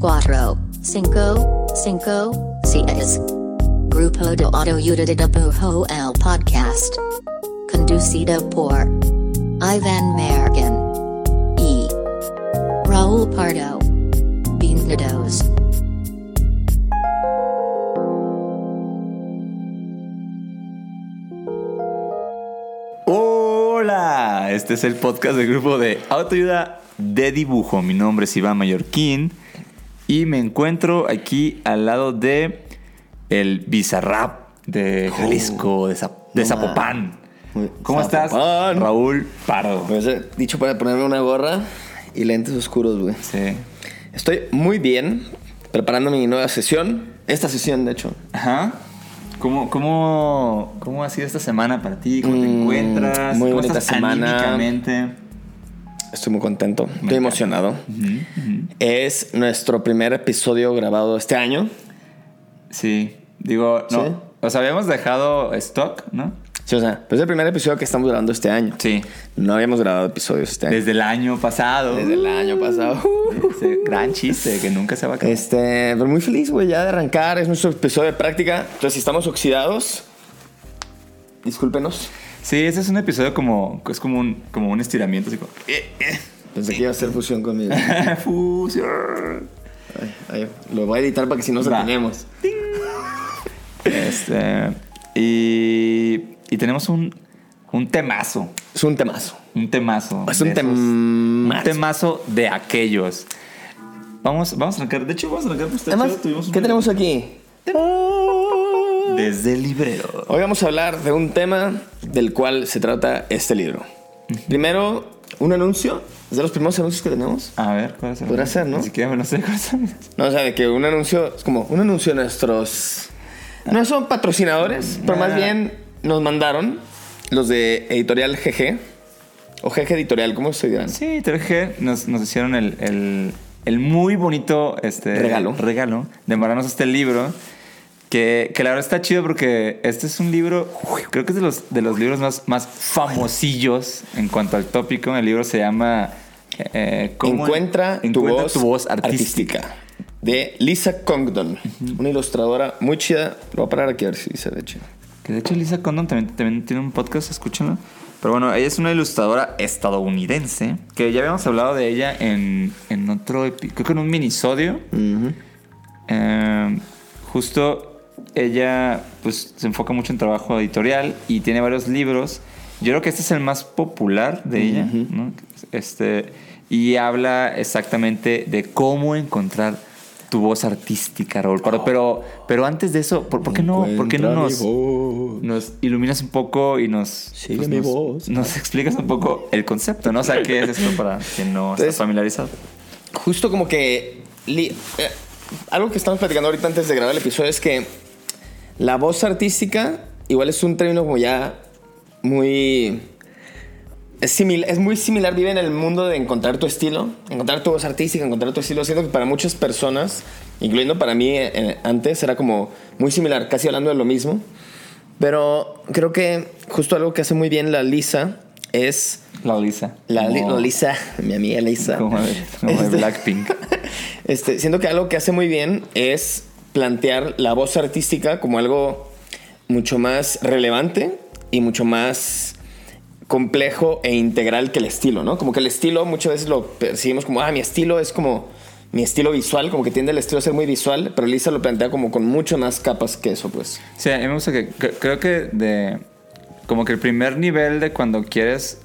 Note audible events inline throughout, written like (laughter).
Tres, cuatro, cinco, cinco, seis. Grupo de Autoayuda de Pujo el Podcast. Conducido por Ivan Mergen y Raúl Pardo. Bienvenidos. Hola, este es el podcast del grupo de Autoayuda de dibujo. Mi nombre es Iván Mallorquín y me encuentro aquí al lado de el Bizarrap de Jalisco, de, Zapopan. ¿Cómo estás? Raúl Pardo. Pues, eh, dicho para ponerme una gorra y lentes oscuros, güey. Sí. Estoy muy bien preparando mi nueva sesión. Esta sesión, de hecho. Ajá. ¿Cómo, cómo, cómo ha sido esta semana para ti? ¿Cómo te mm, encuentras? Muy ¿Cómo bonita semana. Estoy muy contento, estoy emocionado. Es nuestro primer episodio grabado este año. Sí, digo, no. O sea, habíamos dejado stock, ¿no? Sí, o sea, pues es el primer episodio que estamos grabando este año. Sí. No habíamos grabado episodios este año. Desde el año pasado. Desde el año pasado. Ese gran chiste que nunca se va a acabar. Este, pero muy feliz, güey, ya de arrancar. Es nuestro episodio de práctica. Entonces, si estamos oxidados, discúlpenos. Sí, ese es un episodio como. Es como un, como un estiramiento, así como. Eh, eh. Pensé que iba a hacer fusión conmigo. (laughs) fusión. lo voy a editar para que si no se tenemos. Este. Y. Y tenemos un. Un temazo. Es un temazo. Un temazo. Es un temazo. Un temazo de aquellos. Vamos, vamos a arrancar. De hecho, vamos a arrancar. Además, ¿Qué tenemos aquí? Desde el librero. Hoy vamos a hablar de un tema del cual se trata este libro. Primero, un anuncio. ¿Es de los primeros anuncios que tenemos? A ver, ¿cuál es el Podrá ser, ¿no? Ni siquiera me lo sé cuáles son. No, o sea, de que un anuncio es como un anuncio de nuestros. No son patrocinadores, pero más bien nos mandaron los de Editorial GG. O GG Editorial, ¿cómo se dirán? Sí, Editorial GG nos, nos hicieron el, el, el, muy bonito este, regalo. regalo de mandarnos este libro que, que, la verdad está chido porque este es un libro, creo que es de los, de los libros más, más famosillos en cuanto al tópico. El libro se llama... Eh, Encuentra, tu, voz artística. De Lisa Congdon, una ilustradora muy chida. Lo voy a parar aquí a ver si se ve chido. Que de hecho Lisa Congdon también, también tiene un podcast, escúchenlo. Pero bueno, ella es una ilustradora estadounidense que ya habíamos hablado de ella en, en otro, creo que en un minisodio. eh, justo ella pues se enfoca mucho en trabajo editorial y tiene varios libros. Yo creo que este es el más popular de ella, ¿no? Este, y habla exactamente de cómo encontrar tu voz artística, Raúl. Pero, pero, antes de eso, ¿por, qué no, ¿por qué no nos, nos iluminas un poco y nos, pues, mi voz. nos explicas un poco el concepto, ¿no? O sea, ¿qué es esto para quien no está familiarizado? Justo como que... Eh, algo que estamos platicando ahorita antes de grabar el episodio es que la voz artística igual es un término como ya muy... Es, es muy similar, vive en el mundo de encontrar tu estilo, encontrar tu voz artística, encontrar tu estilo. Siento que para muchas personas, incluyendo para mí eh, antes, era como muy similar, casi hablando de lo mismo. Pero creo que justo algo que hace muy bien la Lisa es... La Lisa. La, Lisa, (laughs) mi amiga Lisa. Como de, este, Blackpink. (laughs) Este, siento que algo que hace muy bien es plantear la voz artística como algo mucho más relevante y mucho más complejo e integral que el estilo, ¿no? Como que el estilo muchas veces lo percibimos como, ah, mi estilo es como mi estilo visual, como que tiende el estilo a ser muy visual, pero Lisa lo plantea como con mucho más capas que eso, pues. Sí, a mí me gusta que, creo que de, como que el primer nivel de cuando quieres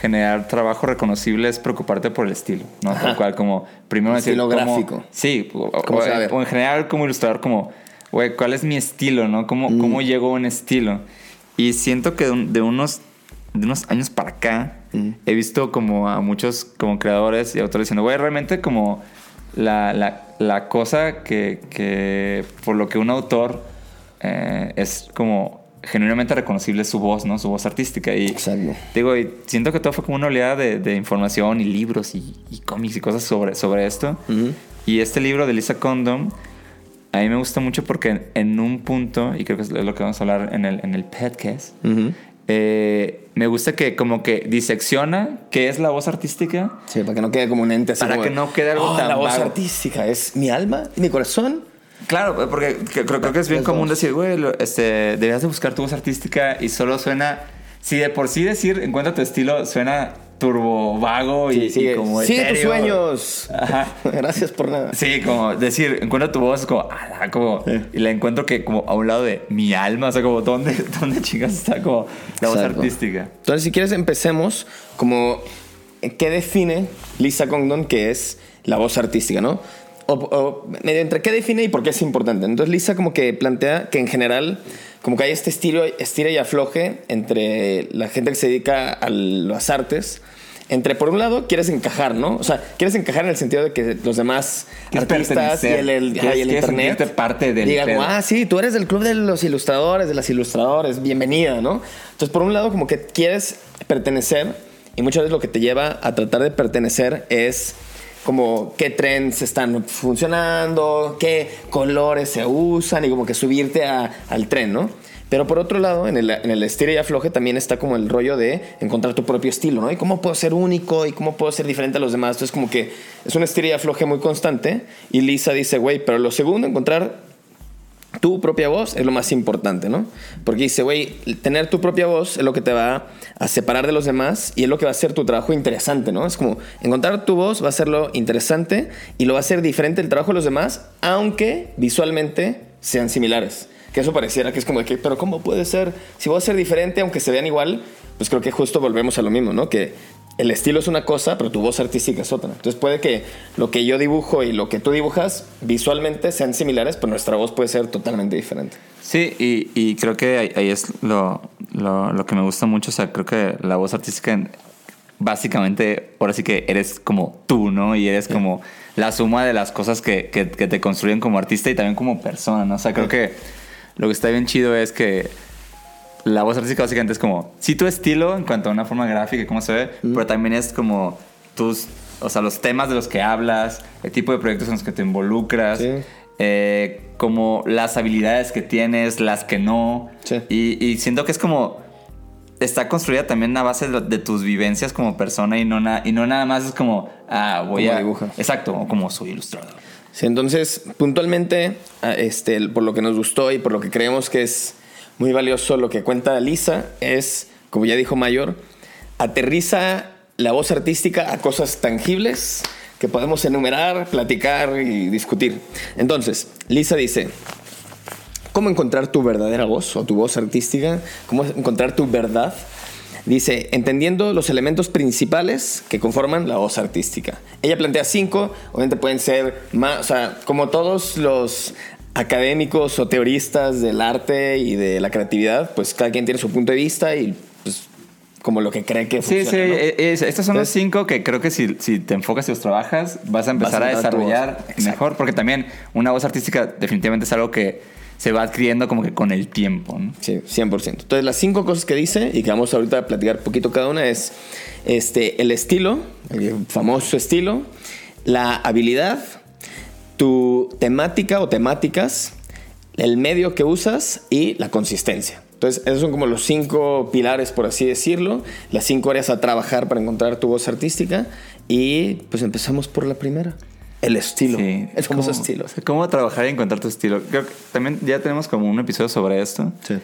generar trabajo reconocible es preocuparte por el estilo, ¿no? Tal cual, como primero decir... Estilo gráfico. Sí, o, en general como ilustrador, como güey, ¿cuál es mi estilo, no? ¿Cómo, cómo llego a un estilo? Y siento que de, un- de unos, de unos años para acá, he visto como a muchos como creadores y autores diciendo, güey, realmente como la, la, la cosa que, que por lo que un autor eh, es como genuinamente reconocible su voz, ¿no? Su voz artística. Y Exacto. digo, y siento que todo fue como una oleada de, de información y libros y, y cómics y cosas sobre, sobre esto. Y este libro de Lisa Condom, a mí me gusta mucho porque en un punto, y creo que es lo que vamos a hablar en el, en el podcast, Ujú. eh, me gusta que como que disecciona qué es la voz artística. Sí, para que no quede como un ente así Para como que no quede algo "Oh, tan la voz vago". artística es mi alma y mi corazón. Claro, porque que- creo, creo que es bien común decir, güey, este, deberías de buscar tu voz artística y solo suena... Si de por sí decir encuentra tu estilo suena turbo vago y, como sigue tus sueños. Ajá. (laughs) Gracias por nada. Sí, como decir, encuentra tu voz, como, ala, como, y la encuentro que como a un lado de mi alma, o sea, como, ¿dónde, (laughs) dónde chingas está como la voz artística? Entonces, si quieres, empecemos como qué define Lisa Condon que es la voz artística, ¿no? O, o medio entre qué define y por qué es importante. Entonces, Lisa como que plantea que en general como que hay este estilo, estira y afloje entre la gente que se dedica a las artes. Entre, por un lado, quieres encajar, ¿no? O sea, quieres encajar en el sentido de que los demás artistas y el, el- Quieres- y el quieres internet parte del digan, pedo. ah, sí, tú eres del club de los ilustradores, de las ilustradores, bienvenida, ¿no? Entonces, por un lado, como que quieres pertenecer y muchas veces lo que te lleva a tratar de pertenecer es como qué trends están funcionando, qué colores se usan y como que subirte al tren, ¿no? Pero por otro lado, en el, en el estira y afloje también está como el rollo de encontrar tu propio estilo, ¿no? Y cómo puedo ser único y cómo puedo ser diferente a los demás. Entonces, como que es un estira y afloje muy constante. Y Lisa dice, güey, pero lo segundo, encontrar tu propia voz es lo más importante, ¿no? Porque dice, güey, tener tu propia voz es lo que te va a separar de los demás y es lo que va a hacer tu trabajo interesante, ¿no? Es como encontrar tu voz va a hacerlo interesante y lo va a hacer diferente el trabajo de los demás, aunque visualmente sean similares. Que eso pareciera que es como de que, pero ¿cómo puede ser? Si voy a ser diferente aunque se vean igual, pues creo que justo volvemos a lo mismo, ¿no? Que el estilo es una cosa, pero tu voz artística es otra. Entonces puede que lo que yo dibujo y lo que tú dibujas visualmente sean similares, pero nuestra voz puede ser totalmente diferente. Sí, y, y creo que ahí, ahí es lo, lo, lo que me gusta mucho. O sea, creo que la voz artística, en- básicamente, ahora sí que eres como tú, ¿no? Y eres como la suma de las cosas que, que, que te construyen como artista y también como persona, ¿no? O sea, creo que lo que está bien chido es que la voz artística básicamente es como, sí tu estilo en cuanto a una forma gráfica y cómo se ve, pero también es como tus, o sea, los temas de los que hablas, el tipo de proyectos en los que te involucras, Sí. eh, como las habilidades que tienes, las que no. Sí. Y, y siento que es como, está construida también a base de, de tus vivencias como persona y no, na- y no nada más es como, ah, voy Como a... dibujas. Exacto, o como soy ilustrador. Sí, entonces, puntualmente, ah, este, por lo que nos gustó y por lo que creemos que es muy valioso lo que cuenta Lisa, es, como ya dijo Mayor, aterriza la voz artística a cosas tangibles que podemos enumerar, platicar y discutir. Entonces, Lisa dice, ¿cómo encontrar tu verdadera voz o tu voz artística? ¿Cómo encontrar tu verdad? Dice, entendiendo los elementos principales que conforman la voz artística. Ella plantea cinco, obviamente pueden ser más, o sea, como todos los académicos o teoristas del arte y de la creatividad, pues cada quien tiene su punto de vista y pues como lo que cree que Sí, sí, funciona, ¿no? eh, es- estas son los Entonces- cinco que creo que si, si te enfocas y los trabajas, vas a empezar Vas a a, desarrollar mejor, porque también una voz artística definitivamente es algo que se va adquiriendo como que con el tiempo. ¿no? Sí, 100%. Entonces, las cinco cosas que dice y que vamos ahorita a platicar poquito cada una es este, el estilo, el famoso estilo, la habilidad, tu temática o temáticas, el medio que usas y la consistencia. Entonces, esos son como los cinco pilares, por así decirlo, las cinco áreas a trabajar para encontrar tu voz artística. Y pues empezamos por la primera, el estilo, Sí, el famoso ¿Cómo- estilo. ¿Cómo trabajar y encontrar tu estilo? Creo que también ya tenemos como un episodio sobre esto. Sí.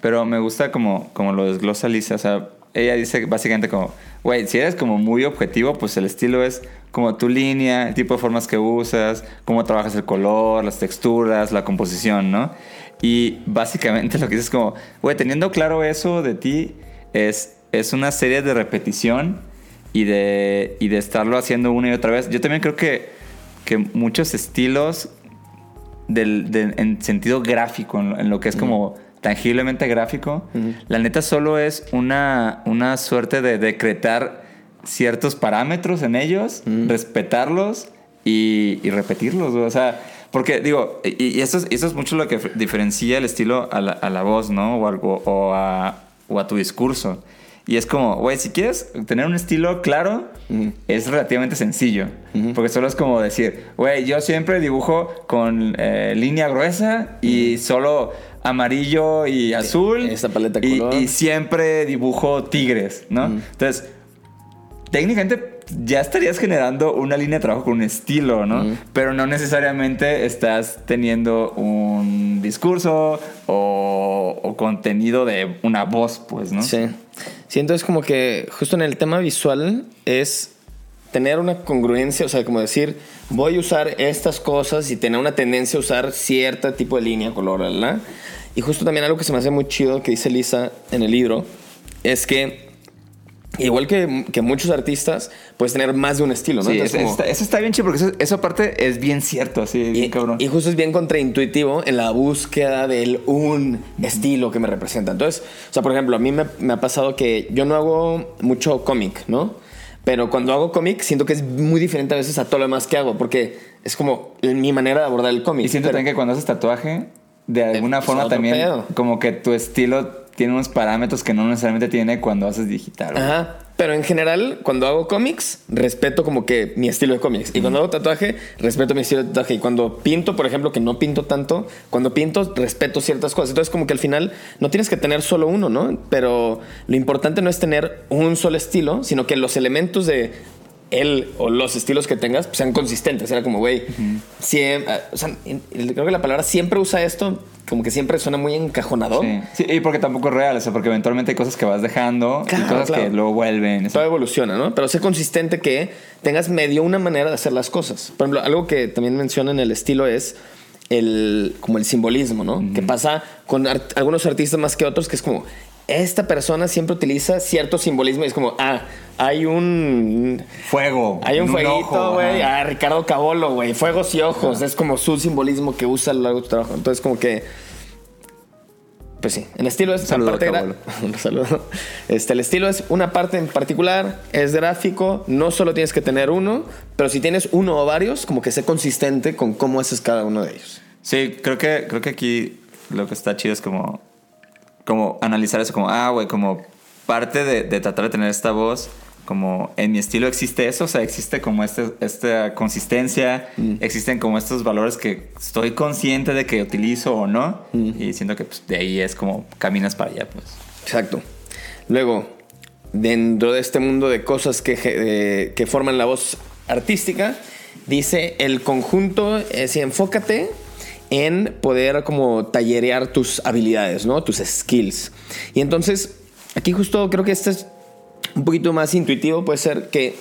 Pero me gusta como, como lo desglosa Lisa. O sea, ella dice básicamente como, güey, si eres como muy objetivo, pues el estilo es como tu línea, el tipo de formas que usas, cómo trabajas el color, las texturas, la composición, ¿no? Y básicamente lo que dices es como, güey, teniendo claro eso de ti, es, es una serie de repetición y de, y de estarlo haciendo una y otra vez. Yo también creo que, que muchos estilos del, en sentido gráfico, en lo que es como tangiblemente gráfico, la neta solo es una, una suerte de decretar ciertos parámetros en ellos, respetarlos y, y repetirlos. güey. O sea, porque digo, y, y eso, es, eso es mucho lo que diferencia el estilo a la, a la voz, ¿no? O, algo, o, a, o a tu discurso. Y es como, güey, si quieres tener un estilo claro, es relativamente sencillo. Porque solo es como decir, güey, yo siempre dibujo con eh, línea gruesa y solo amarillo y azul. esta paleta de color. y siempre dibujo tigres, ¿no? Entonces, técnicamente ya estarías generando una línea de trabajo con un estilo, ¿no? Pero no necesariamente estás teniendo un discurso o, o contenido de una voz, pues, ¿no? Sí. Sí, entonces como que justo en el tema visual es tener una congruencia, o sea, como decir, voy a usar estas cosas y tener una tendencia a usar cierto tipo de línea, color, ¿verdad? Y justo también algo que se me hace muy chido que dice Lisa en el libro es que igual que, que muchos artistas, puedes tener más de un estilo, ¿no? Sí, Entonces, eso, como- está, eso está bien chido porque eso, eso aparte es bien cierto, así, bien y, cabrón. y justo es bien contraintuitivo en la búsqueda del un estilo que me representa. Entonces, o sea, por ejemplo, a mí me, me ha pasado que yo no hago mucho cómic, ¿no? Pero cuando hago cómic siento que es muy diferente a veces a todo lo demás que hago, porque es como mi manera de abordar el cómic. y siento Pero- también que cuando haces tatuaje, de alguna forma también, pedo. como que tu estilo tiene unos parámetros que no necesariamente tiene cuando haces digital. Ajá. Pero en general, cuando hago cómics, respeto como que mi estilo de cómics. Y cuando hago tatuaje, respeto mi estilo de tatuaje. Y cuando pinto, por ejemplo, que no pinto tanto, cuando pinto, respeto ciertas cosas. Entonces, como que al final no tienes que tener solo uno, ¿no? Pero lo importante no es tener un solo estilo, sino que los elementos de él o los estilos que tengas pues, sean consistentes. Era como, güey, siem- ah, o sea, creo que la palabra siempre usa esto, como que siempre suena muy encajonador. Sí. Sí, y porque tampoco es real, o sea, porque eventualmente hay cosas que vas dejando Claro, y cosas claro. que luego vuelven. eso. Todo evoluciona, ¿no? Pero sé consistente que tengas medio una manera de hacer las cosas. Por ejemplo, algo que también menciona en el estilo es el, como el simbolismo, ¿no? Que pasa con art- algunos artistas más que otros, que es como, esta persona siempre utiliza cierto simbolismo y es como, ah, hay un... Fuego. Hay un en fueguito, güey. Ah, Ricardo Cabolo, güey. Fuegos y ojos. Es como su simbolismo que usa a lo largo de tu trabajo. Entonces, como que. Pues sí, el estilo es Saludo parte gra-. (laughs) Un saludo. Este, el estilo es una parte en particular, es gráfico, no solo tienes que tener uno, pero si tienes uno o varios, como que sé consistente con cómo haces cada uno de ellos. Sí, creo que, creo que aquí lo que está chido es como, como analizar eso, como, ah, güey, como parte de, de tratar de tener esta voz, como en mi estilo existe eso, o sea, existe como este, esta consistencia, existen como estos valores que estoy consciente de que utilizo o no, y siento que pues, de ahí es como caminas para allá, pues. Exacto. Luego, dentro de este mundo de cosas que, eh, que forman la voz artística, dice el conjunto, es enfócate en poder como tallerear tus habilidades, ¿no? Tus skills. Y entonces, aquí justo creo que este es un poquito más intuitivo, puede ser que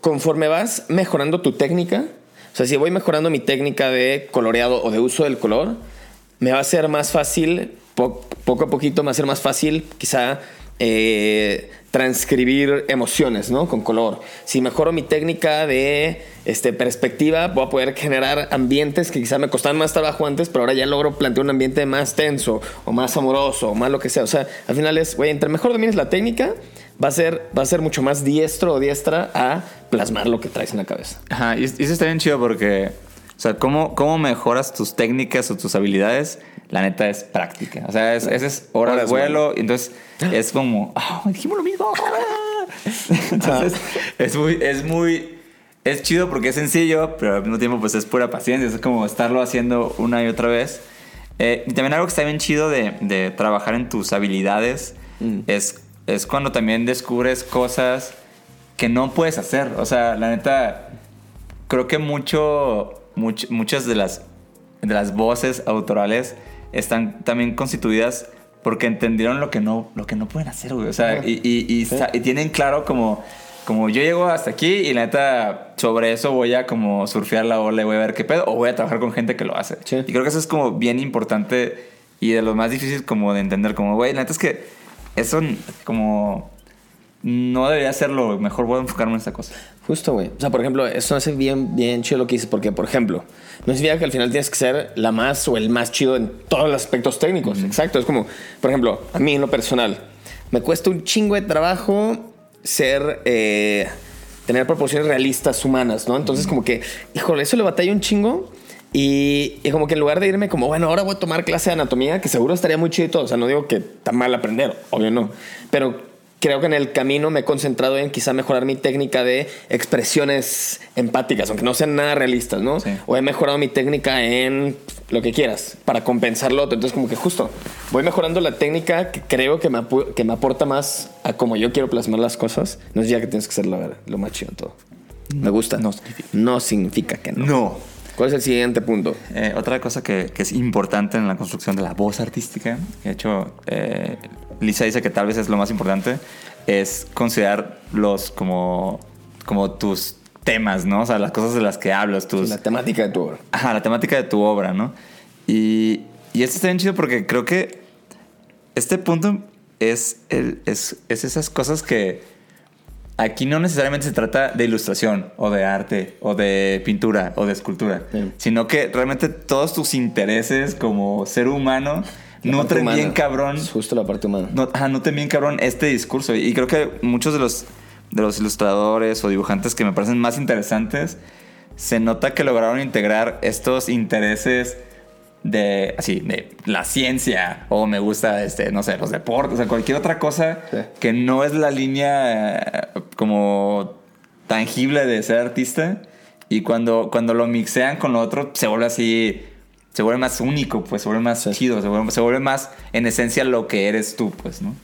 conforme vas mejorando tu técnica, o sea, si voy mejorando mi técnica de coloreado o de uso del color, me va a ser más fácil, po- poco a poquito me va a ser más fácil quizá eh, transcribir emociones, ¿no? Con color. Si mejoro mi técnica de este, perspectiva, voy a poder generar ambientes que quizá me costaban más trabajo antes, pero ahora ya logro plantear un ambiente más tenso o más amoroso o más lo que sea. O sea, al final es, güey, entre mejor domines la técnica, va a ser, va a ser mucho más diestro o diestra a plasmar lo que traes en la cabeza. Ajá, y, eso está bien chido porque, o sea, cómo, cómo mejoras tus técnicas o tus habilidades, la neta es práctica. O sea, es, ese es horas, Horas vuelo, entonces es como, ah, dijimos lo mismo. (laughs) entonces, es muy, es muy, es chido porque es sencillo, pero al mismo tiempo pues es pura paciencia, es como estarlo haciendo una y otra vez. Eh, y también algo que está bien chido de, de trabajar en tus habilidades es, es cuando también descubres cosas que no puedes hacer. O sea, la neta, creo que mucho, much- muchas de las, de las voces autorales están también constituidas porque entendieron lo que no, lo que no pueden hacer, güey. O sea, y, y- y sa- y tienen claro como, como yo llego hasta aquí y la neta, sobre eso voy a como surfear la ola y voy a ver qué pedo, o voy a trabajar con gente que lo hace. Sí. Y creo que eso es como bien importante y de lo más difícil como de entender, como, güey, la neta es que eso como no debería ser lo mejor, voy a enfocarme en esta cosa. Justo, güey. O sea, por ejemplo, eso hace bien, bien chido lo que dices, porque, por ejemplo, no significa que al final tienes que ser la más o el más chido en todos los aspectos técnicos. Exacto. Es como, por ejemplo, a mí en lo personal, me cuesta un chingo de trabajo ser. eh, tener proporciones realistas humanas, ¿no? Entonces, como que, híjole, eso le batalla un chingo. Y, y como que en lugar de irme como, bueno, ahora voy a tomar clase de anatomía, que seguro estaría muy chido y todo. O sea, no digo que está mal aprender, obvio no. Pero creo que en el camino me he concentrado en quizá mejorar mi técnica de expresiones empáticas, aunque no sean nada realistas, ¿no? Sí. O he mejorado mi técnica en lo que quieras, para compensar lo otro. Entonces, como que justo voy mejorando la técnica que creo que me, que me aporta más a como yo quiero plasmar las cosas. No es ya que tienes que ser lo, lo más chido en todo. Me gusta. No significa. No significa que no. No. ¿Cuál es el siguiente punto? Eh, otra cosa que, que es importante en la construcción de la voz artística, de hecho, eh, Lisa dice que tal vez es lo más importante, es considerar los como, como tus temas, ¿no? O sea, las cosas de las que hablas, tus... La temática de tu obra. Ajá, la temática de tu obra, ¿no? Y, y esto está bien chido porque creo que este punto es, el- es, es esas cosas que aquí no necesariamente se trata de ilustración o de arte o de pintura o de escultura, Sí. sino que realmente todos tus intereses como ser humano nutren humana. bien cabrón Es justo la parte humana. no, ajá, noté bien cabrón este discurso. Y creo que muchos de los, de los ilustradores o dibujantes que me parecen más interesantes, se nota que lograron integrar estos intereses de, así, de la ciencia o me gusta, este, no sé, los deportes, o sea, cualquier otra cosa Sí. que no es la línea eh, como tangible de ser artista. Y cuando, cuando lo mixean con lo otro, se vuelve así, se vuelve más único, pues se vuelve más Sí. chido, se vuelve, se vuelve más en esencia lo que eres tú, pues, ¿no?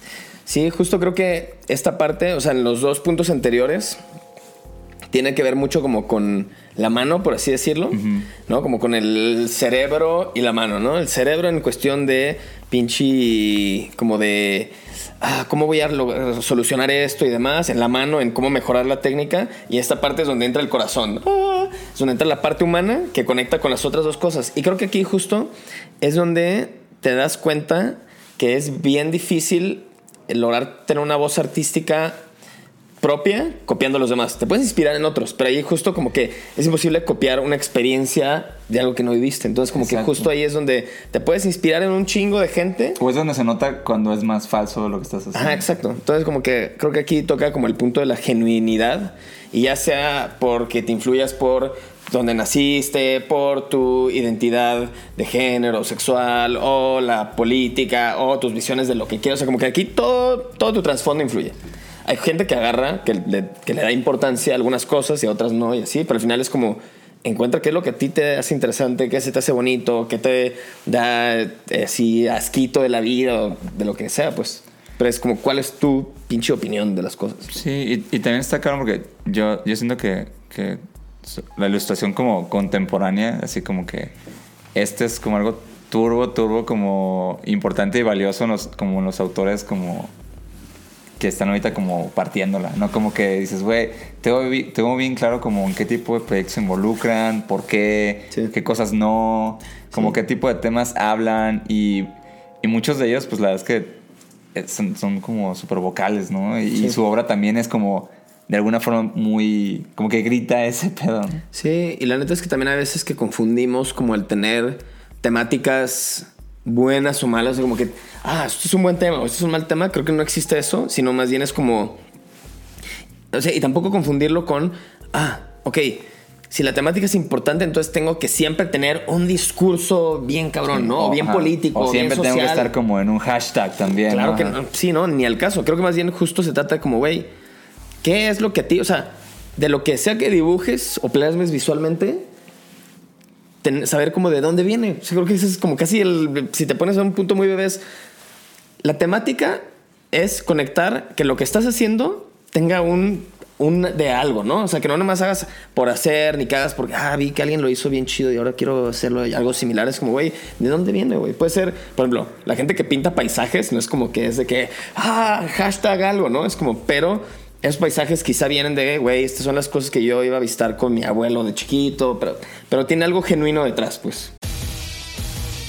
Sí, justo creo que esta parte, o sea, en los dos puntos anteriores, tiene que ver mucho como con la mano, por así decirlo, ¿no? Como con el cerebro y la mano, ¿no? El cerebro en cuestión de pinche, como de, ah, ¿cómo voy a solucionar esto y demás? En la mano, en cómo mejorar la técnica. Y esta parte es donde entra el corazón. Ah, es donde entra la parte humana que conecta con las otras dos cosas. Y creo que aquí justo es donde te das cuenta que es bien difícil lograr tener una voz artística propia copiando a los demás. Te puedes inspirar en otros, pero ahí justo como que es imposible copiar una experiencia de algo que no viviste. Entonces como Exacto. que justo ahí es donde te puedes inspirar en un chingo de gente. O es donde se nota cuando es más falso lo que estás haciendo. Ajá, exacto. Entonces como que creo que aquí toca como el punto de la genuinidad y ya sea porque te influyas por donde naciste, por tu identidad de género, sexual o la política o tus visiones de lo que quieras. O sea, como que aquí todo, todo tu trasfondo influye. Hay gente que agarra, que le, da importancia a algunas cosas y a otras no y así, pero al final es como encuentra qué es lo que a ti te hace interesante, qué se te hace bonito, qué te da eh, así asquito de la vida o de lo que sea, pues. Pero es como, ¿cuál es tu pinche opinión de las cosas? Sí, y, también está claro porque yo, yo siento que, que la ilustración como contemporánea, así como que este es como algo turbo, turbo, como importante y valioso como en los autores como que están ahorita como partiéndola, ¿no? Como que dices, güey, tengo, tengo bien claro como en qué tipo de proyectos se involucran, por qué, Sí. qué cosas no, como Sí. qué tipo de temas hablan y, y muchos de ellos, pues la verdad es que eh, son, son como súper vocales, ¿no? Y, Sí. y su obra también es como, de alguna forma, muy, como que grita ese pedo. Sí, y la neta es que también hay veces que confundimos como el tener temáticas buenas o malas, o como que, ah, esto es un buen tema o esto es un mal tema, creo que no existe eso, sino más bien es como, o sea, y tampoco confundirlo con, ah, ok, si la temática es importante, entonces tengo que siempre tener un discurso bien cabrón, ¿no? O bien ajá. político, O siempre bien tengo que estar como en un hashtag también. Claro ¿no? que no, sí, no, ni al caso. Creo que más bien justo se trata de como, güey, ¿qué es lo que a ti, o sea, de lo que sea que dibujes o plasmes visualmente, saber como de dónde viene? O sea, creo que ese es como casi el, si te pones a un punto muy bebés, la temática es conectar que lo que estás haciendo tenga un, un de algo, ¿no? O sea, que no nomás hagas por hacer, ni que hagas porque, ah, vi que alguien lo hizo bien chido y ahora quiero hacerlo algo similar. Es como, güey, ¿de dónde viene, güey? Puede ser, por ejemplo, la gente que pinta paisajes, no es como que es de que, ah, hashtag algo, ¿no? Es como, pero esos paisajes quizá vienen de, güey, estas son las cosas que yo iba a visitar con mi abuelo de chiquito, pero, pero tiene algo genuino detrás, pues.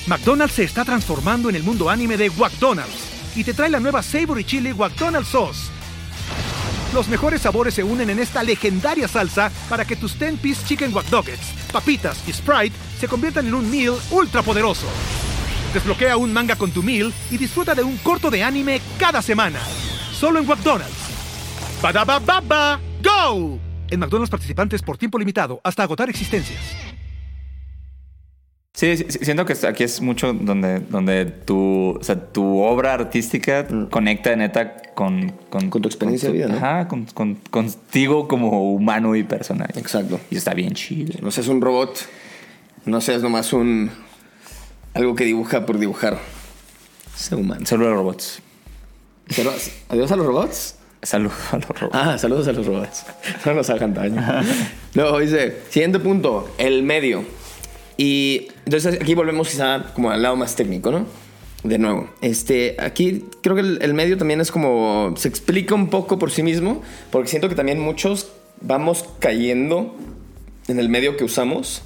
McDonald's se está transformando en el mundo anime de McDonald's y te trae la nueva Savory Chili McDonald's Sauce. Los mejores sabores se unen en esta legendaria salsa para que tus 10-piece chicken wack Doggets, papitas y Sprite se conviertan en un meal ultra poderoso. Desbloquea un manga con tu meal y disfruta de un corto de anime cada semana. Solo en McDonald's. Ba baba go! En McDonald's participantes por tiempo limitado hasta agotar existencias. Sí, sí, siento que aquí es mucho donde, donde tu, o sea, tu obra artística conecta neta con, con, Con tu experiencia de vida, ¿no? Ajá, con, con- contigo como humano y personal. Exacto. Y está bien chido. No seas un robot. No seas nomás un. Algo que dibuja por dibujar. Sé humano. Saludos a los robots. Pero, Adiós a los robots. Saludos a los robots. Ah, saludos a los robots. (laughs) No nos hagan daño. Luego dice, siguiente punto, el medio. Y entonces aquí volvemos quizá como al lado más técnico, ¿no? De nuevo, este, aquí creo que el, el medio también es como, se explica un poco por sí mismo, porque siento que también muchos vamos cayendo en el medio que usamos,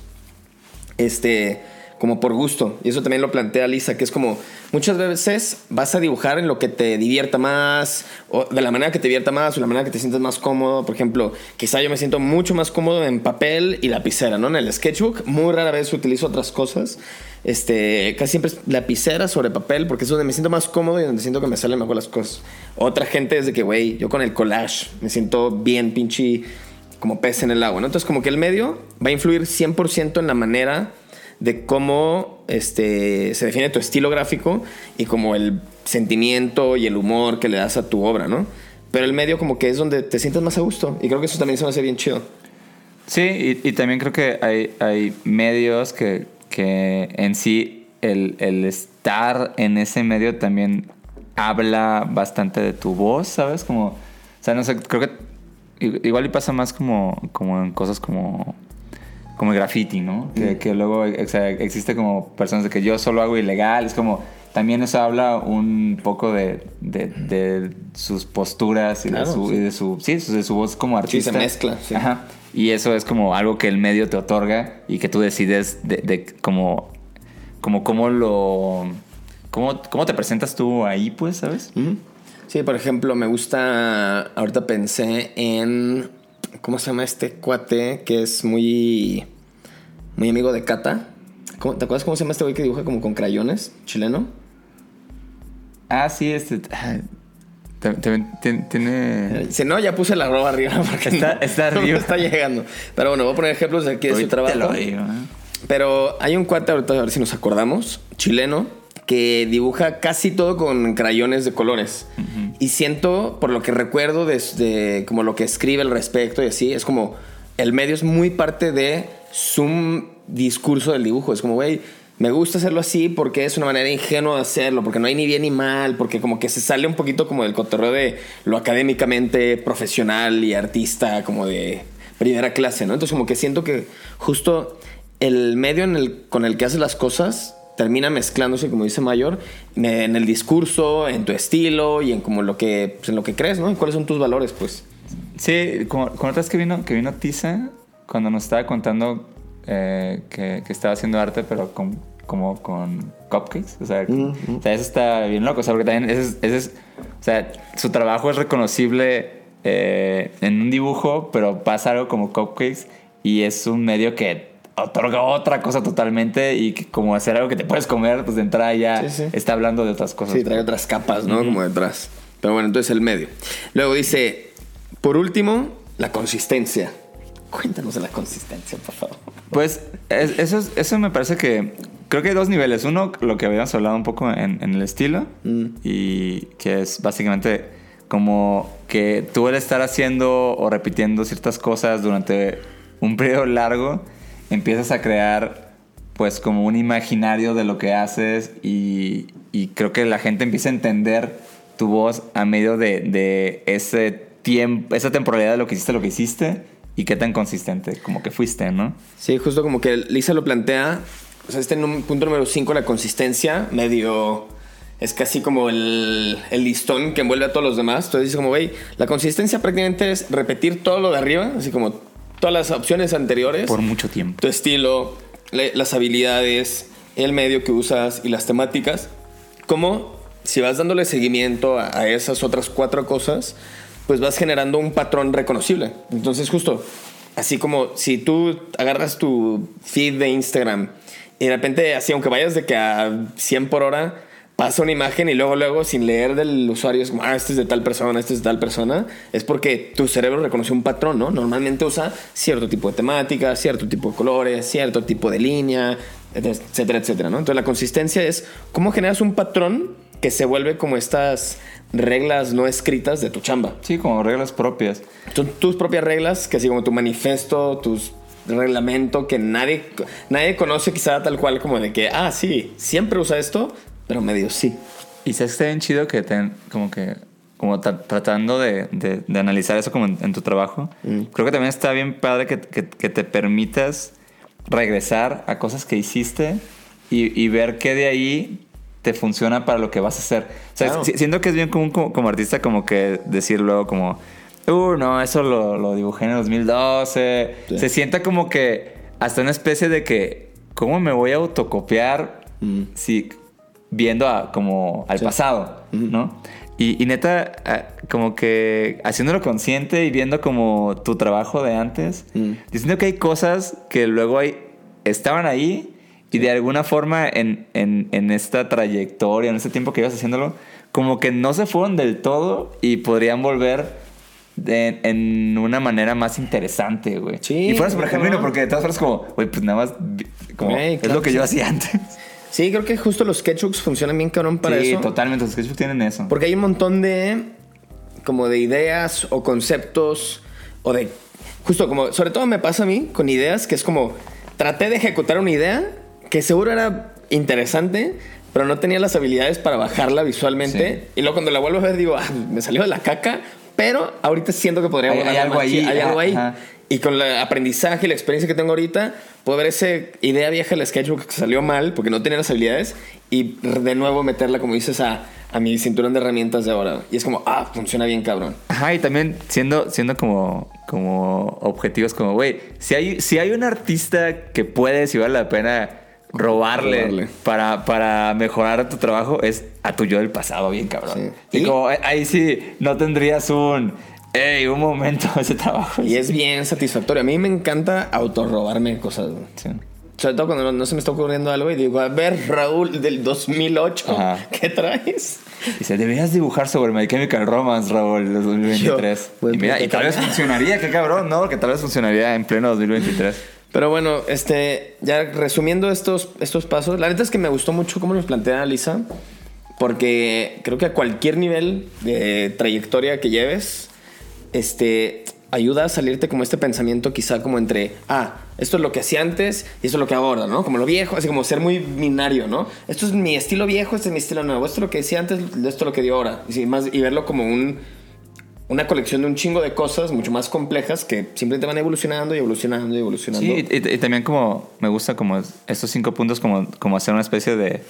este, como por gusto. Y eso también lo plantea Lisa, que es como muchas veces vas a dibujar en lo que te divierta más, o de la manera que te divierta más, o la manera que te sientas más cómodo. Por ejemplo, quizá yo me siento mucho más cómodo en papel y lapicera, ¿no? En el sketchbook, muy rara vez utilizo otras cosas. Este, casi siempre es lapicera sobre papel, porque es donde me siento más cómodo y donde siento que me salen mejor las cosas. Otra gente es de que, güey, yo con el collage me siento bien pinche como pez en el agua, ¿no? Entonces, como que el medio va a influir 100% en la manera de cómo este, se define tu estilo gráfico y como el sentimiento y el humor que le das a tu obra, ¿no? Pero el medio como que es donde te sientes más a gusto y creo que eso también se me hace bien chido. Sí, y, y también creo que hay, hay medios que, que en sí el, el estar en ese medio también habla bastante de tu voz, ¿sabes? Como, o sea, no sé, creo que igual y pasa más como, como en cosas como, como el graffiti, ¿no? Que, que luego o sea, existe como personas de que yo solo hago ilegal, es como... También eso habla un poco de, de, de sus posturas y, Claro, de su, sí. y de su sí, de su voz como Sí, se artista. mezcla, sí. Ajá. Y eso es como algo que el medio te otorga y que tú decides de, de como, como cómo lo... Cómo, ¿Cómo te presentas tú ahí, pues, sabes? Sí, por ejemplo, me gusta. Ahorita pensé en. ¿Cómo se llama este cuate que es muy. Muy amigo de Cata? ¿Cómo- ¿Te acuerdas cómo se llama este güey que dibuja como con crayones? ¿Chileno? Ah, sí, este... te- te- te- Tiene... Si no, ya puse la roba arriba porque Está- no, está (laughs) no arriba. está llegando. Pero bueno, voy a poner ejemplos de aquí de su trabajo. te lo digo, ¿eh? Pero hay un cuate, ahorita a ver si nos acordamos, chileno, que dibuja casi todo con crayones de colores. Y siento, por lo que recuerdo de, de como lo que escribe al respecto y así, es como el medio es muy parte de su discurso del dibujo. Es como, güey, me gusta hacerlo así porque es una manera ingenua de hacerlo, porque no hay ni bien ni mal, porque como que se sale un poquito como del cotorreo de lo académicamente profesional y artista, como de primera clase, ¿no? Entonces como que siento que justo el medio con el que haces las cosas termina mezclándose, como dice Mayor, en el discurso, en tu estilo y en como lo que, pues, en lo que crees, ¿no? Y cuáles son tus valores, pues. Sí, como, como otra vez que vino, que vino Tisa, cuando nos estaba contando eh, que, que estaba haciendo arte, pero con, como con cupcakes. O sea, o sea, eso está bien loco. O sea, porque también ese es, ese es- o sea, su trabajo es reconocible eh, en un dibujo, pero pasa algo como cupcakes y es un medio que otorga otra cosa totalmente y que como hacer algo que te puedes comer, pues de entrada ya Sí, sí. está hablando de otras cosas. Sí, trae otras capas, ¿no? Como detrás. Pero bueno, entonces el medio. Luego dice, por último, la consistencia. Cuéntanos de la consistencia, por favor. Pues es- eso, es- eso me parece que creo que hay dos niveles. Uno, lo que habíamos hablado un poco en, en el estilo y que es básicamente como que tú el estar haciendo o repitiendo ciertas cosas durante un periodo largo, empiezas a crear pues como un imaginario de lo que haces y, creo que la gente empieza a entender tu voz a medio de, ese tiempo, esa temporalidad de lo que hiciste, lo que hiciste y qué tan consistente como que fuiste, ¿no? Sí, justo como que Lisa lo plantea. O sea, este punto número 5, la consistencia, medio. Es casi como el, el listón que envuelve a todos los demás. Entonces dice como, güey, la consistencia prácticamente es repetir todo lo de arriba, así como todas las opciones anteriores. Por mucho tiempo. tu estilo, las habilidades, el medio que usas y las temáticas. Como si vas dándole seguimiento a, a esas otras cuatro cosas, pues vas generando un patrón reconocible. Entonces, justo, así como si tú agarras tu feed de Instagram y de repente, así, aunque vayas de que a 100 por hora, pasa una imagen y luego, luego, sin leer del usuario, es como, ah, este es de tal persona, este es de tal persona, es porque tu cerebro reconoce un patrón, ¿no? Normalmente usa cierto tipo de temática, cierto tipo de colores, cierto tipo de línea, etcétera, etcétera, ¿no? Entonces la consistencia es cómo generas un patrón que se vuelve como estas reglas no escritas de tu chamba. Sí, como reglas propias. Son tus propias reglas, que así como tu manifiesto, tus reglamento que nadie, nadie conoce quizá tal cual como de que, ah, sí, siempre usa esto, pero medio sí. Y sabes que está bien chido que te, como que, como tra- tratando de, de- de analizar eso como en, en tu trabajo, creo que también está bien padre que, que- que te permitas regresar a cosas que hiciste y, y ver qué de ahí te funciona para lo que vas a hacer. O sea, Claro. siento que es bien común como, como artista como que decir luego como, uh, no, eso lo, lo dibujé en el 2012. Sí. Se sienta como que hasta una especie de que, ¿cómo me voy a autocopiar si viendo a, como al Sí. pasado, ¿no? Y, y neta, como que haciéndolo consciente y viendo como tu trabajo de antes, Mm. diciendo que hay cosas que luego hay, estaban ahí y de alguna forma en, en, en esta trayectoria, en este tiempo que ibas haciéndolo, como que no se fueron del todo y podrían volver de- en una manera más interesante, güey. Sí, y fuera súper cabrón. genuino, porque de todas formas como, güey, pues nada más, como, Güey, es lo que que yo sí. hacía antes. Sí, creo que justo los sketchbooks funcionan bien cabrón para sí, eso. totalmente, los sketchbooks tienen eso. Porque hay un montón de como de ideas o conceptos o de justo como sobre todo me pasa a mí con ideas que es como traté de ejecutar una idea que seguro era interesante, pero no tenía las habilidades para bajarla visualmente y luego cuando la vuelvo a ver digo, ah, me salió de la caca, pero ahorita siento que podría Hay- algo ahí, hay algo ahí. ajá. Y con el aprendizaje y la experiencia que tengo ahorita, puedo ver esa idea vieja del sketchbook que salió mal porque no tenía las habilidades y de nuevo meterla, como dices, a, a mi cinturón de herramientas de ahora. Y es como, ah, funciona bien, cabrón. Ajá, y también siendo, siendo como, como objetivos, como, güey, si hay, si hay un artista que puede, si vale la pena robarle, Robarle. Para, para mejorar tu trabajo, es a tu yo del pasado, bien cabrón. Sí. Y, Y- como, eh, ahí sí no tendrías un, hey, un momento, (laughs) ese trabajo. Y es bien satisfactorio. A mí me encanta autorrobarme cosas. Sí. Sobre todo cuando no, no se me está ocurriendo algo y digo, a ver, Raúl, del 2008, Ajá. ¿qué traes? Dice, deberías dibujar sobre My Chemical Romance, Raúl, del 2023. Yo, pues, y mira, y tal vez (laughs) funcionaría, qué cabrón, ¿no? Que tal vez funcionaría en pleno 2023. Pero bueno, este, ya resumiendo estos, estos pasos, la neta es que me gustó mucho cómo nos plantea Lisa, porque creo que a cualquier nivel de trayectoria que lleves, este, ayuda a salirte como este pensamiento quizá como entre, ah, esto es lo que hacía antes y esto es lo que hago ahora, ¿no? Como lo viejo, así como ser muy binario, ¿no? Esto es mi estilo viejo, este es mi estilo nuevo, esto es lo que decía antes, esto es lo que dio ahora. Y, más, y verlo como un, una colección de un chingo de cosas mucho más complejas que simplemente van evolucionando y evolucionando y evolucionando. Sí, y, y también como me gusta como estos cinco puntos como, como hacer una especie de,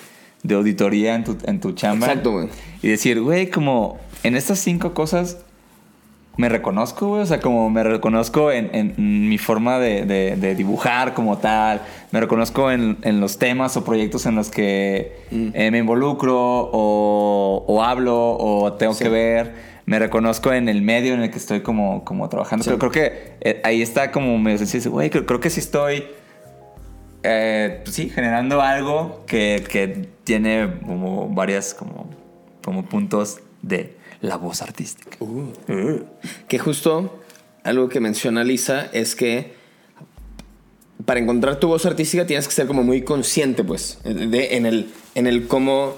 de auditoría en tu, en tu chamba. Exacto, güey. Y decir, güey, como en estas cinco cosas me reconozco, güey. O sea, como me reconozco en, en mi forma de, de- de dibujar como tal. Me reconozco en, en los temas o proyectos en los que Mm. eh, me involucro o, o hablo o tengo Sí. que ver. Me reconozco en el medio en el que estoy como, como trabajando. Sí. Pero creo que eh, ahí está como medio sencillo. Güey, creo, creo que sí estoy... eh, pues sí, generando algo que, que tiene como varias como, como puntos de la voz artística. Que justo algo que menciona Lisa es que para encontrar tu voz artística tienes que ser como muy consciente, pues, de- en, el, en el cómo,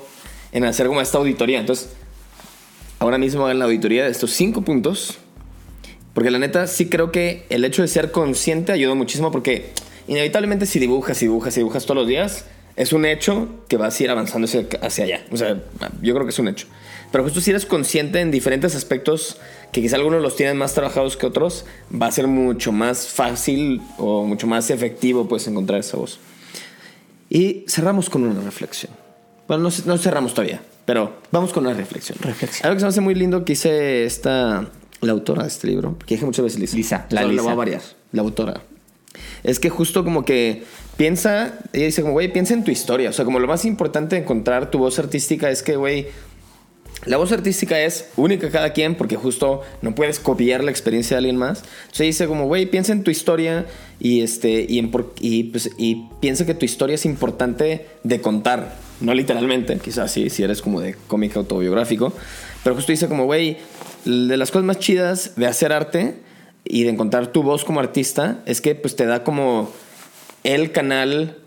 en hacer como esta auditoría. Entonces, ahora mismo hagan la auditoría de estos cinco puntos. Porque la neta sí creo que el hecho de ser consciente ayuda muchísimo porque inevitablemente si dibujas y dibujas y dibujas todos los días, es un hecho que vas a ir avanzando hacia, hacia allá. O sea, yo creo que es un hecho. Pero justo si eres consciente en diferentes aspectos, que quizá algunos los tienen más trabajados que otros, va a ser mucho más fácil o mucho más efectivo pues encontrar esa voz. Y cerramos con una reflexión. Bueno, no, no cerramos todavía, pero vamos con una reflexión. Reflexión. Algo que se me hace muy lindo que hice esta, la autora de este libro, porque dije muchas veces Lisa. Lisa, la Lisa. voy a variar, la autora. Es que justo como que piensa, ella dice como, güey, piensa en tu historia. O sea, como lo más importante de encontrar tu voz artística es que, güey, La voz artística es única cada quien porque justo no puedes copiar la experiencia de alguien más. Entonces dice como, güey, piensa en tu historia y, este, y, en por- y, pues, y piensa que tu historia es importante de contar. No literalmente, quizás sí, si eres como de cómic autobiográfico. Pero justo dice como, güey, de las cosas más chidas de hacer arte y de encontrar tu voz como artista es que pues te da como el canal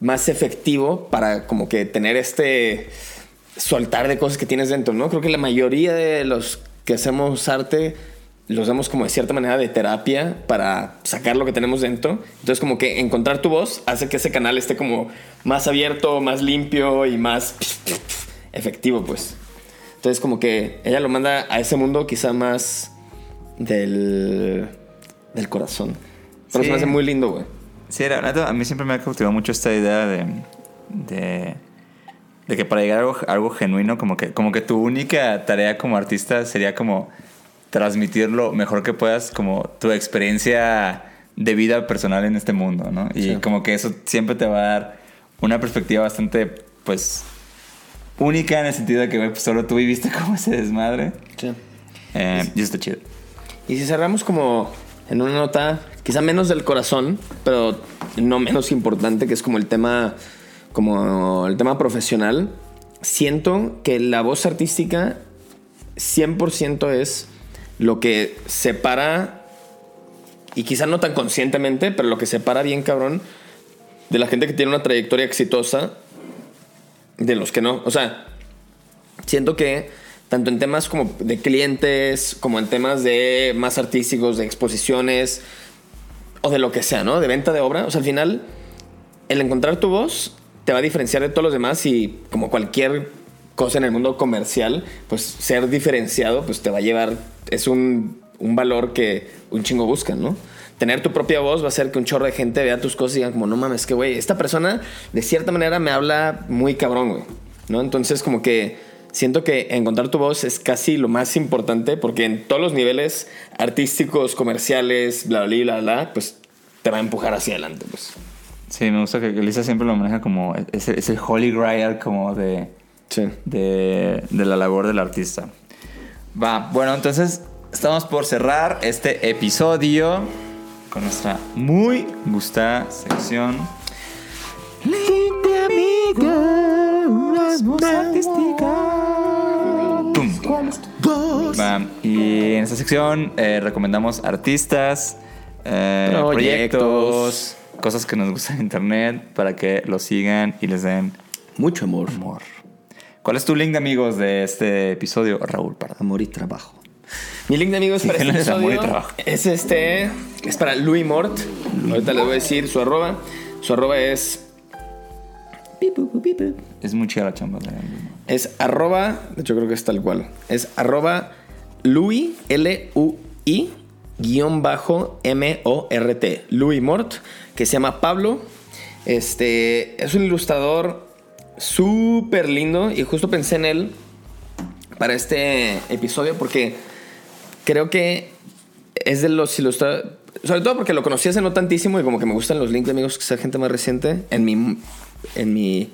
más efectivo para como que tener este soltar de cosas que tienes dentro, ¿no? Creo que la mayoría de los que hacemos arte los damos como de cierta manera de terapia para sacar lo que tenemos dentro. Entonces como que encontrar tu voz hace que ese canal esté como más abierto, más limpio y más efectivo, pues. Entonces como que ella lo manda a ese mundo quizá más del, del corazón. Pero Sí. se me hace muy lindo, güey. Sí, la verdad, a mí siempre me ha cautivado mucho esta idea de, de, de que para llegar a algo, algo genuino, como que, como que tu única tarea como artista sería como transmitir lo mejor que puedas, como tu experiencia de vida personal en este mundo, ¿no? Y Sí. como que eso siempre te va a dar una perspectiva bastante, pues, única en el sentido de que pues, solo tú viviste (laughs) como ese desmadre. Sí. Eh, y está chido. Y si cerramos como en una nota, quizá menos del corazón, pero no menos importante, que es como el tema, como el tema profesional, siento que la voz artística 100% es lo que separa, y quizá no tan conscientemente, pero lo que separa bien cabrón de la gente que tiene una trayectoria exitosa de los que no. O sea, siento que tanto en temas como de clientes, como en temas de más artísticos, de exposiciones, o de lo que sea, ¿no? De venta de obra. O sea, al final, el encontrar tu voz te va a diferenciar de todos los demás y como cualquier cosa en el mundo comercial, pues ser diferenciado, pues te va a llevar, es un, un valor que un chingo buscan, ¿no? Tener tu propia voz va a hacer que un chorro de gente vea tus cosas y digan como, no mames, que güey, esta persona de cierta manera me habla muy cabrón, güey, ¿no? Entonces como que siento que encontrar tu voz es casi lo más importante porque en todos los niveles artísticos, comerciales, bla, bla, bla, bla, pues te va a empujar hacia adelante, pues. Sí, me gusta que Lisa siempre lo maneja como es, es el holy grail como de, Sí. de, de la labor del artista. Va, bueno, entonces estamos por cerrar este episodio con nuestra muy gustada sección. Pum. Va, y en esta sección eh, recomendamos artistas, eh, Proyectos. proyectos, cosas que nos gustan en internet para que los sigan y les den Mucho amor. amor. ¿Cuál es tu link de amigos de este episodio, Raúl Pardo? Amor y trabajo. Mi link de amigos (laughs) para este Díganles amor y episodio trabajo. es este. Es para Louis Mort. Ahorita les voy a decir su arroba. Su arroba es. Es muy chida la chamba. de- Es arroba. De hecho, creo que es tal cual. Es arroba Louis, L-U-I, guion bajo M-O-R-T. Louis Mort, que se llama Pablo. Este. Es un ilustrador súper lindo. Y justo pensé en él para este episodio porque creo que es de los ilustradores. Sobre todo porque lo conocí hace no tantísimo y como que me gustan los links de amigos que sea gente más reciente en mi. En mi.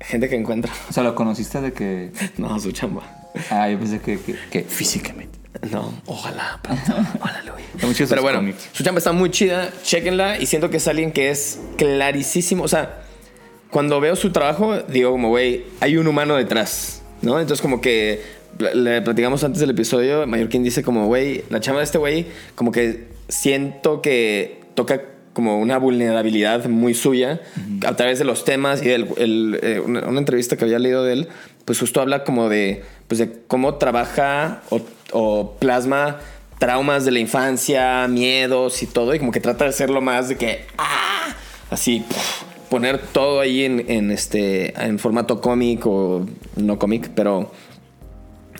Gente que encuentra. O sea, lo conociste de que. (laughs) No, su chamba. Ah, yo pensé que, que, que físicamente. (laughs) No, ojalá (laughs) pronto. Pero bueno, cómics. su chamba está muy chida. Chéquenla y siento que es alguien que es clarísimo. O sea, cuando veo su trabajo, digo como, güey, hay un humano detrás, ¿no? Entonces como que le platicamos antes del episodio, Mallorquín dice como, güey, la chamba de este güey, como que siento que toca como una vulnerabilidad muy suya a través de los temas y del, el, eh, una, una entrevista que había leído de él, pues justo habla como de, pues de cómo trabaja o, plasma traumas de la infancia, miedos y todo, y como que trata de hacerlo más de que, ¡ah! así, poner todo ahí en, en este, en formato cómic o no cómic, pero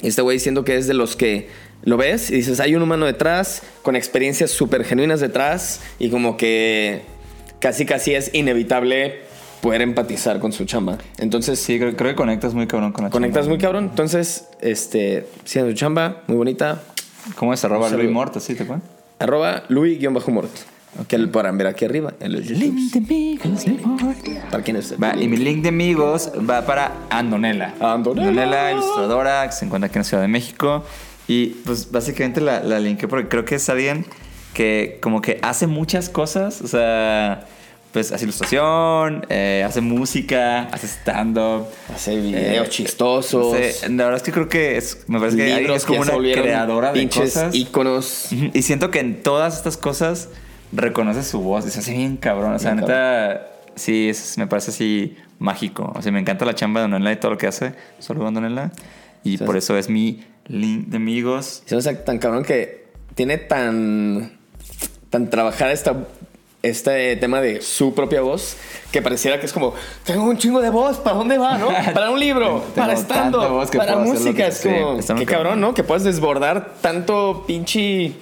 este güey diciendo que es de los que lo ves y dices, hay un humano detrás, con experiencias súper genuinas detrás, y como que casi casi es inevitable poder empatizar con su chamba. Entonces, Sí, creo, creo que conectas muy cabrón con la conectas chamba. muy cabrón. Entonces, este, siendo su chamba, muy bonita. ¿Cómo es? Arroba. Luis Mort, así te cuento. Arroba Louis-Mort. Que lo podrán ver aquí arriba en los Link de amigos, mi amor. Para quienes Va, y mi link de amigos va para Andonela. Andonela. ilustradora, que se encuentra aquí en la Ciudad de México. Y pues básicamente la, la linké porque creo que es alguien que como que hace muchas cosas. O sea, pues hace ilustración, eh, hace música, hace stand-up. Hace videos Eh, chistosos. la verdad es que creo que es, me parece que es como una creadora de cosas. íconos. Y siento que en todas estas cosas reconoce su voz y se hace bien cabrón. O sea, Bien neta, sí, es- me parece así mágico. O sea, me encanta la chamba de Donela y todo lo que hace. Solo Donela. Y por eso es mi link de amigos. Hace tan cabrón que tiene tan. tan trabajada esta. Este tema de su propia voz, que pareciera que es como, tengo un chingo de voz, ¿para dónde va, no? (laughs) Para un libro, para estando, para música. Es sí, como, qué cabrón. ¿no? Que puedes desbordar tanto pinche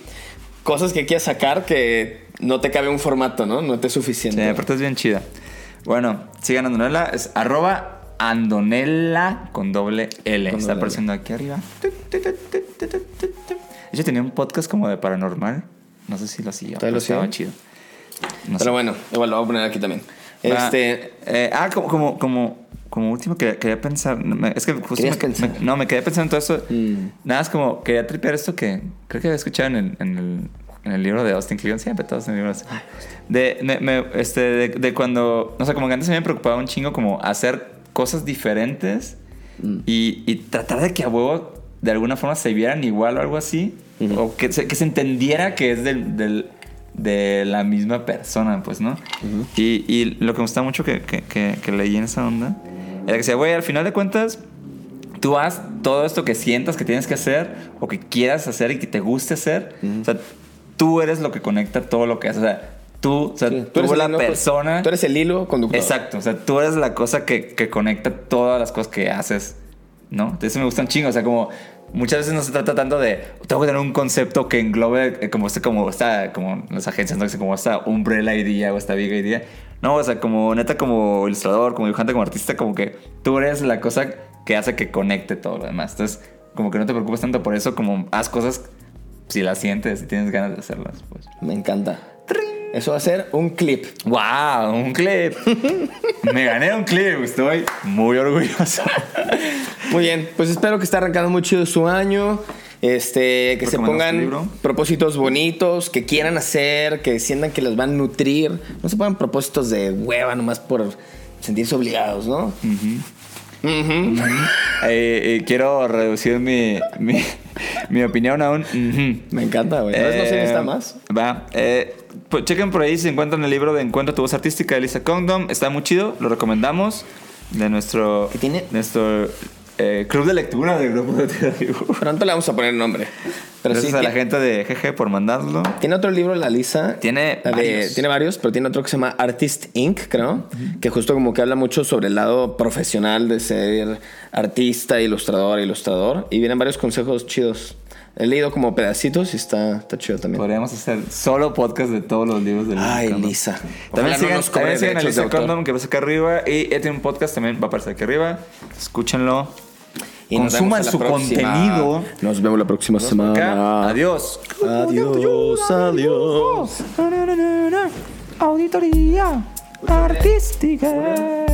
cosas que quieras sacar que no te cabe un formato, ¿no? No te es Sí, suficiente. aparte es bien chida. Bueno, sigan a Andonela. Es arroba Andonela con doble L. Con Está doble apareciendo aquí arriba. Ella tenía un podcast como de paranormal. No sé si lo siguió. ¿Todavía pero lo estaba chido. No Pero sé. bueno, igual lo voy a poner aquí también. Va, Este, eh, ah, como, como, como, como último que quería pensar. Es que justo no, me quedé pensando en todo eso. Mm. Nada, es como quería tripear esto que creo que había escuchado en el, en el, en el libro de Austin Kleon. Siempre todos en libros. De, me- me- este, de, de cuando. No sé, como que antes me preocupaba un chingo como hacer cosas diferentes Mm. y, y tratar de que a huevo de alguna forma se vieran igual o algo así. O que se, que se entendiera que es del, del- de la misma persona, pues, ¿no? y, y lo que me gusta mucho que, que, que- que leí en esa onda era que decía, güey, al final de cuentas, tú haz todo esto que sientas que tienes que hacer o que quieras hacer y que te guste hacer. O sea, tú eres lo que conecta todo lo que haces. O sea, tú, o sea, sí, tú, el la hilo- persona. Tú eres el hilo conductor. Exacto, o sea, tú eres la cosa que, que conecta todas las cosas que haces, ¿no? Entonces me gustan chingo, o sea, como muchas veces no se trata tanto de tengo que tener un concepto que englobe eh, como este, como esta, como las agencias, ¿no? Como esta umbrella idea o esta big idea. No, o sea, como neta, como ilustrador, como dibujante, como artista, como que tú eres la cosa que hace que conecte todo lo demás. Entonces, como que no te preocupes tanto por eso, como haz cosas si las sientes, si tienes ganas de hacerlas, pues. Me encanta. Eso va a ser un clip. ¡Wow! Un clip. (laughs) Me gané un clip. Estoy muy orgulloso. (laughs) Muy bien, pues espero que esté arrancando muy chido su año. Este, que se ¿Recomiendas tu pongan propósitos bonitos, que quieran hacer, que sientan que los van a nutrir. No se pongan propósitos de hueva nomás por sentirse obligados, ¿no? Ujú. Eh, eh, quiero reducir mi, mi, mi opinión a un. ujú. Me encanta, güey. ¿Sabes? No se Eh, necesita más. Va. Eh, pues chequen por ahí si encuentran el libro de Encuentra tu voz artística de Lisa Condom. Está muy chido, lo recomendamos. De nuestro. ¿Qué tiene? Nuestro eh, club de lectura del grupo de Dibujo. Pronto le vamos a poner nombre. Pero Gracias sí, a la tiene, gente de GG por mandarlo. tiene otro libro, la Lisa. Tiene La de- varios. tiene varios, pero tiene otro que se llama Artist Inc., creo. Que justo como que habla mucho sobre el lado profesional de ser artista, ilustrador, ilustrador. Y vienen varios consejos chidos. He leído como pedacitos y está, está chido también. Podríamos hacer solo podcast de todos los libros de Lisa Ay, Condom. Lisa. También no sigan, cobre también sigan a Lisa. Condom que va acá arriba. Y tiene un podcast también, va a aparecer aquí arriba. Escúchenlo. Y nos vemos Consuman la su próxima. contenido. Nos vemos la próxima Acá. semana. Adiós. Adiós, adiós. Auditoría artística.